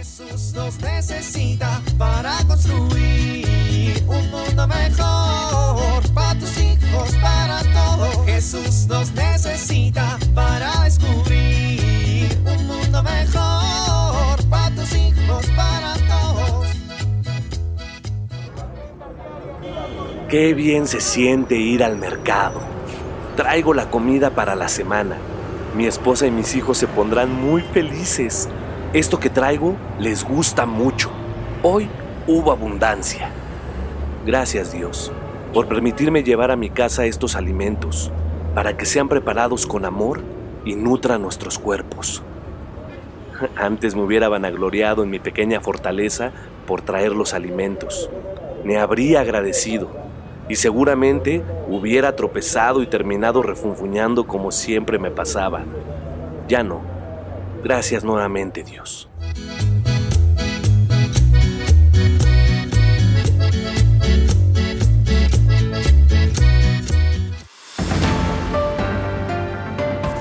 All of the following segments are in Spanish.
Jesús nos necesita para construir un mundo mejor para tus hijos, para todos. Jesús nos necesita para descubrir un mundo mejor para tus hijos, para todos. Qué bien se siente ir al mercado. Traigo la comida para la semana. Mi esposa y mis hijos se pondrán muy felices. Esto que traigo les gusta mucho. Hoy hubo abundancia. Gracias Dios por permitirme llevar a mi casa estos alimentos para que sean preparados con amor y nutran nuestros cuerpos. Antes me hubiera vanagloriado en mi pequeña fortaleza por traer los alimentos. Me habría agradecido y seguramente hubiera tropezado y terminado refunfuñando como siempre me pasaba. Ya no. Gracias nuevamente, Dios.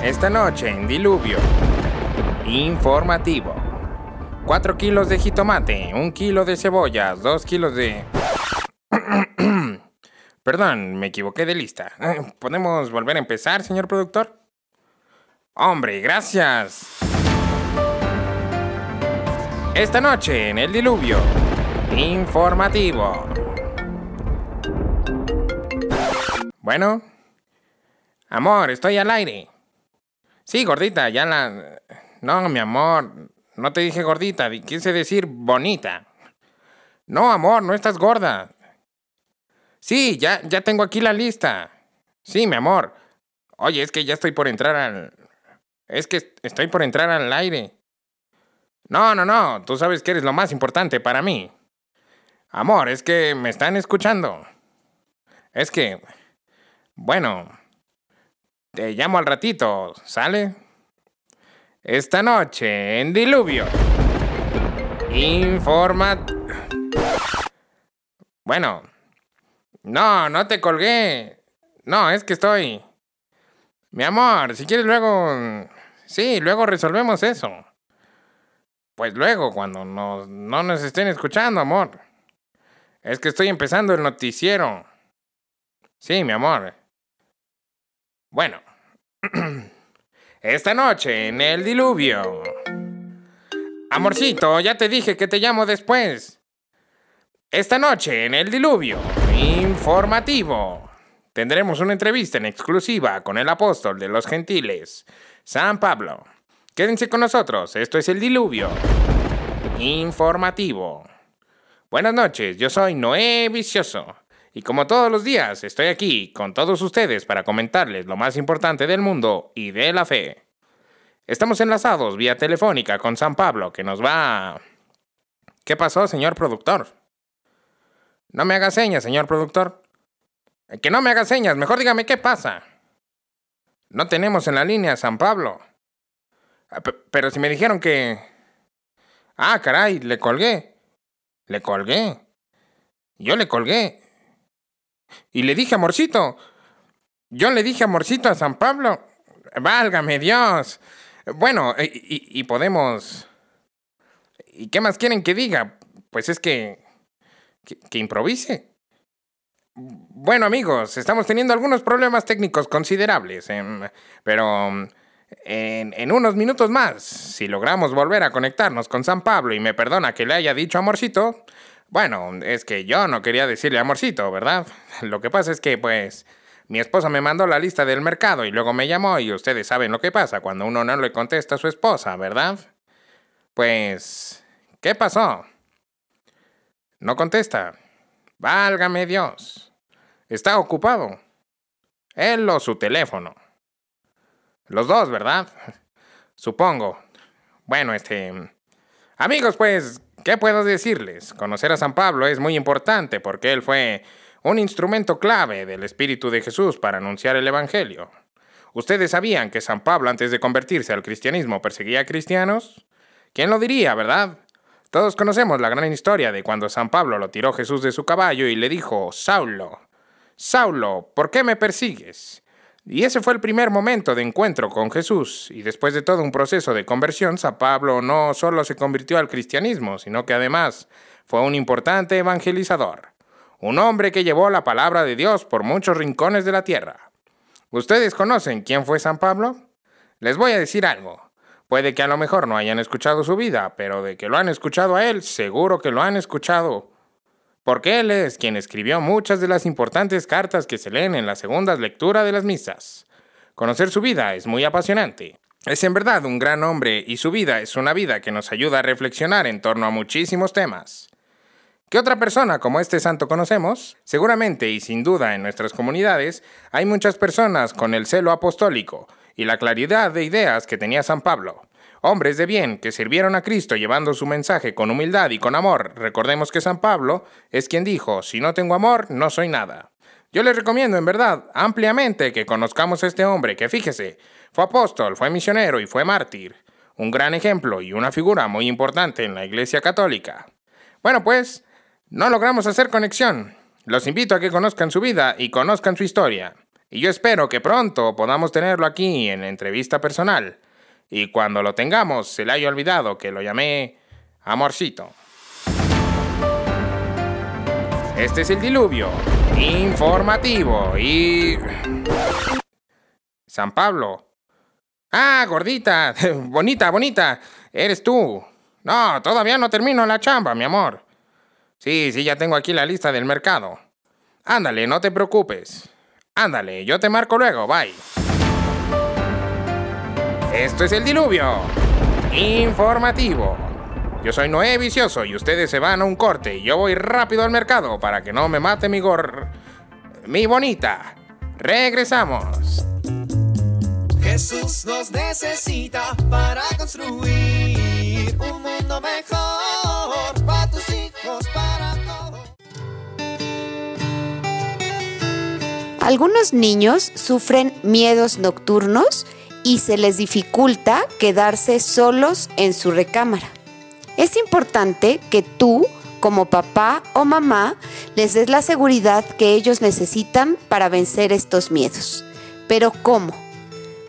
Esta noche en Diluvio. Informativo. 4 kilos de jitomate, 1 kilo de cebollas, 2 kilos de... Perdón, me equivoqué de lista. ¿Podemos volver a empezar, señor productor? Hombre, gracias. Esta noche en el diluvio. Informativo. Bueno. Amor, estoy al aire. Sí, gordita, ya la... No, mi amor, no te dije gordita, quise decir bonita. No, amor, no estás gorda. Sí, ya, ya tengo aquí la lista. Sí, mi amor. Oye, es que ya estoy por entrar al... Es que estoy por entrar al aire. No, no, no, tú sabes que eres lo más importante para mí. Amor, es que me están escuchando. Es que... Bueno, te llamo al ratito, ¿sale? Esta noche en Diluvio. Informa... Bueno. No, no te colgué. No, es que estoy... Mi amor, si quieres luego... Sí, luego resolvemos eso. Pues luego, cuando no nos estén escuchando, amor. Es que estoy empezando el noticiero. Sí, mi amor. Bueno. Esta noche en el diluvio. Amorcito, ya te dije que te llamo después. Esta noche en el diluvio. Informativo. Tendremos una entrevista en exclusiva con el apóstol de los gentiles, San Pablo. Quédense con nosotros, esto es el diluvio. Informativo. Buenas noches, yo soy Noé Vicioso. Y como todos los días, estoy aquí con todos ustedes para comentarles lo más importante del mundo y de la fe. Estamos enlazados vía telefónica con San Pablo, que nos va... ¿Qué pasó, señor productor? No me haga señas, señor productor. Que no me haga señas, mejor dígame qué pasa. No tenemos en la línea a San Pablo. Ah, pero si me dijeron que... Ah, caray, le colgué. Le colgué. Yo le colgué. Y le dije, amorcito. Yo le dije, amorcito, a San Pablo. Válgame Dios. Bueno, y, podemos... ¿Y qué más quieren que diga? Pues es que, que... improvise. Bueno amigos, estamos teniendo algunos problemas técnicos considerables, em, pero en, unos minutos más, si logramos volver a conectarnos con San Pablo y me perdona que le haya dicho amorcito, bueno, es que yo no quería decirle amorcito, ¿verdad? Lo que pasa es que, pues, mi esposa me mandó la lista del mercado y luego me llamó y ustedes saben lo que pasa cuando uno no le contesta a su esposa, ¿verdad? Pues, ¿qué pasó? No contesta. Válgame Dios. Está ocupado. Él o su teléfono. Los dos, ¿verdad? Supongo. Bueno, este... Amigos, pues, ¿Qué puedo decirles? Conocer a San Pablo es muy importante porque él fue un instrumento clave del Espíritu de Jesús para anunciar el Evangelio. ¿Ustedes sabían que San Pablo antes de convertirse al cristianismo perseguía a cristianos? ¿Quién lo diría, verdad? Todos conocemos la gran historia de cuando San Pablo lo tiró Jesús de su caballo y le dijo, Saulo, Saulo, ¿por qué me persigues? Y ese fue el primer momento de encuentro con Jesús, y después de todo un proceso de conversión, San Pablo no solo se convirtió al cristianismo, sino que además fue un importante evangelizador, un hombre que llevó la palabra de Dios por muchos rincones de la tierra. ¿Ustedes conocen quién fue San Pablo? Les voy a decir algo. Puede que a lo mejor no hayan escuchado su vida, pero de que lo han escuchado a él, seguro que lo han escuchado. Porque él es quien escribió muchas de las importantes cartas que se leen en la segunda lectura de las misas. Conocer su vida es muy apasionante. Es en verdad un gran hombre y su vida es una vida que nos ayuda a reflexionar en torno a muchísimos temas. ¿Qué otra persona como este santo conocemos? Seguramente y sin duda en nuestras comunidades hay muchas personas con el celo apostólico, y la claridad de ideas que tenía San Pablo. Hombres de bien que sirvieron a Cristo llevando su mensaje con humildad y con amor. Recordemos que San Pablo es quien dijo, si no tengo amor, no soy nada. Yo les recomiendo en verdad ampliamente que conozcamos a este hombre que fíjese, fue apóstol, fue misionero y fue mártir. Un gran ejemplo y una figura muy importante en la Iglesia Católica. Bueno, pues, no logramos hacer conexión. Los invito a que conozcan su vida y conozcan su historia. Y yo espero que pronto podamos tenerlo aquí en entrevista personal. Y cuando lo tengamos, se le haya olvidado que lo llamé Amorcito. Este es el diluvio informativo y... San Pablo. Ah, gordita, bonita, bonita, eres tú. No, todavía no termino la chamba, mi amor. Sí, sí, ya tengo aquí la lista del mercado. Ándale, no te preocupes. Ándale, yo te marco luego, bye. Esto es el diluvio. Informativo. Yo soy Noé Vicioso y ustedes se van a un corte y yo voy rápido al mercado para que no me mate mi gor... mi bonita. Regresamos. Jesús nos necesita para construir un mundo mejor para tus hijos, para todos. Algunos niños sufren miedos nocturnos y se les dificulta quedarse solos en su recámara. Es importante que tú, como papá o mamá, les des la seguridad que ellos necesitan para vencer estos miedos. Pero ¿cómo?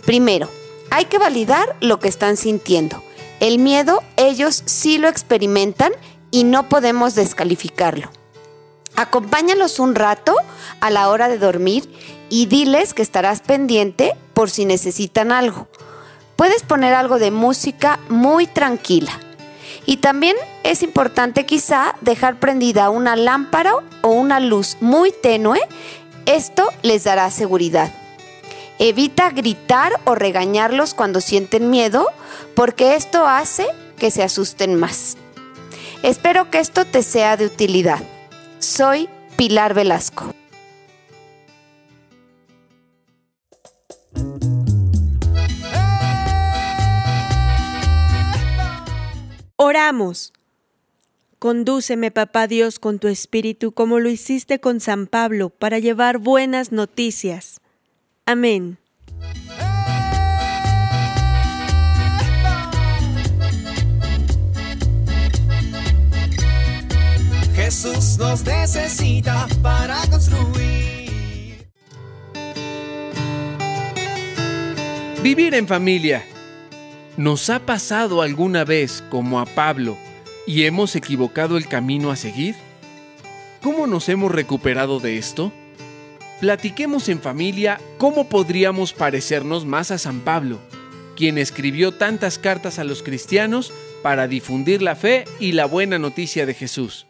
Primero, hay que validar lo que están sintiendo. El miedo ellos sí lo experimentan y no podemos descalificarlo. Acompáñalos un rato a la hora de dormir y diles que estarás pendiente por si necesitan algo. Puedes poner algo de música muy tranquila. Y también es importante quizá dejar prendida una lámpara o una luz muy tenue. Esto les dará seguridad. Evita gritar o regañarlos cuando sienten miedo porque esto hace que se asusten más. Espero que esto te sea de utilidad. Soy Pilar Velasco. Oramos. Condúceme, Papá Dios, con tu espíritu como lo hiciste con San Pablo para llevar buenas noticias. Amén. Jesús nos necesita para construir. Vivir en familia. ¿Nos ha pasado alguna vez como a Pablo y hemos equivocado el camino a seguir? ¿Cómo nos hemos recuperado de esto? Platiquemos en familia cómo podríamos parecernos más a San Pablo, quien escribió tantas cartas a los cristianos para difundir la fe y la buena noticia de Jesús.